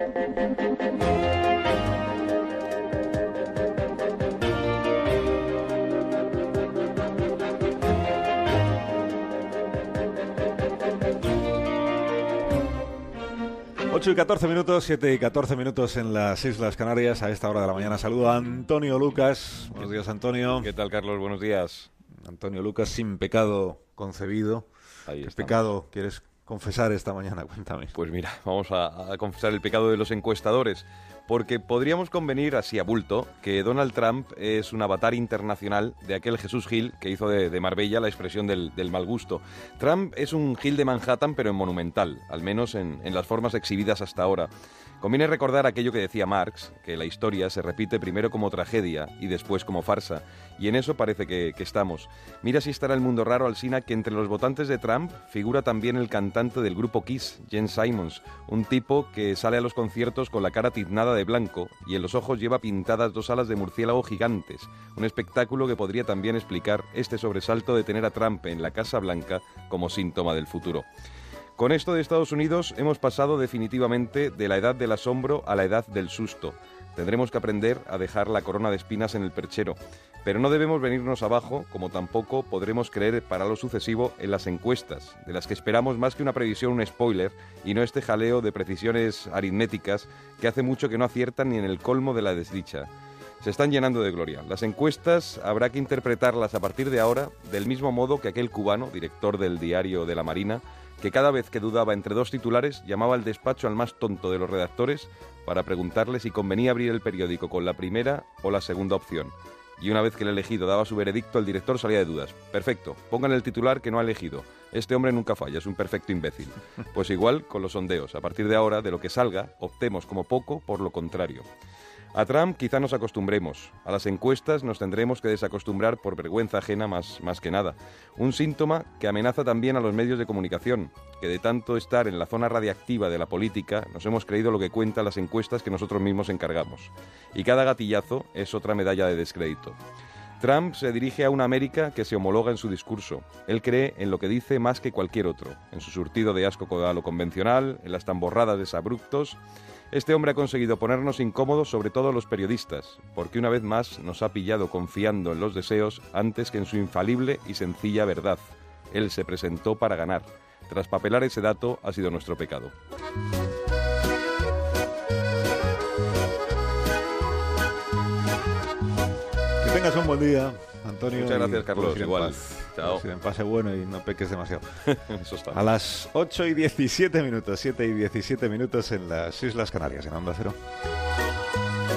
8 y 14 minutos, 7 y 14 minutos en las Islas Canarias. A esta hora de la mañana saludo a Antonio Lucas. Buenos días, Antonio. ¿Qué tal, Carlos? Buenos días. Antonio Lucas, sin pecado concebido. Ahí ¿Qué estamos. pecado quieres confesar esta mañana? Cuéntame. Pues mira, vamos a, confesar el pecado de los encuestadores, porque podríamos convenir así a bulto que Donald Trump es un avatar internacional de aquel Jesús Gil que hizo de, Marbella la expresión del, mal gusto. Trump es un Gil de Manhattan, pero en monumental, al menos en, en las formas exhibidas hasta ahora. Conviene recordar aquello que decía Marx, que la historia se repite primero como tragedia y después como farsa, y en eso parece que, estamos. Mira si estará el mundo raro, Alsina, que entre los votantes de Trump figura también el cantante del grupo Kiss, Jen Simons, un tipo que sale a los conciertos con la cara tiznada de blanco y en los ojos lleva pintadas dos alas de murciélago gigantes, un espectáculo que podría también explicar este sobresalto de tener a Trump en la Casa Blanca como síntoma del futuro. Con esto de Estados Unidos hemos pasado definitivamente de la edad del asombro a la edad del susto. Tendremos que aprender a dejar la corona de espinas en el perchero, pero no debemos venirnos abajo, como tampoco podremos creer para lo sucesivo en las encuestas, de las que esperamos más que una previsión, un spoiler, y no este jaleo de precisiones aritméticas que hace mucho que no aciertan ni en el colmo de la desdicha. Se están llenando de gloria. Las encuestas habrá que interpretarlas a partir de ahora del mismo modo que aquel cubano, director del diario de la Marina, que cada vez que dudaba entre dos titulares llamaba al despacho al más tonto de los redactores para preguntarle si convenía abrir el periódico con la primera o la segunda opción. Y una vez que el elegido daba su veredicto, el director salía de dudas. Perfecto, pongan el titular que no ha elegido. Este hombre nunca falla, es un perfecto imbécil. Pues igual con los sondeos. A partir de ahora, de lo que salga, optemos como poco por lo contrario. A Trump quizá nos acostumbremos. A las encuestas nos tendremos que desacostumbrar por vergüenza ajena más, más que nada. Un síntoma que amenaza también a los medios de comunicación, que de tanto estar en la zona radiactiva de la política nos hemos creído lo que cuentan las encuestas que nosotros mismos encargamos. Y cada gatillazo es otra medalla de descrédito. Trump se dirige a una América que se homologa en su discurso. Él cree en lo que dice más que cualquier otro, en su surtido de asco a lo convencional, en las tamborradas desabruptos. Este hombre ha conseguido ponernos incómodos, sobre todo los periodistas, porque una vez más nos ha pillado confiando en los deseos antes que en su infalible y sencilla verdad. Él se presentó para ganar. Traspapelar ese dato ha sido nuestro pecado. Que tengas un buen día, Antonio. Muchas gracias, Carlos. en Igual. paz. Chao. Puedes ir en pase bueno y no peques demasiado. Eso está. A las 8 y 17 minutos, 7 y 17 minutos en las Islas Canarias, en Onda Cero.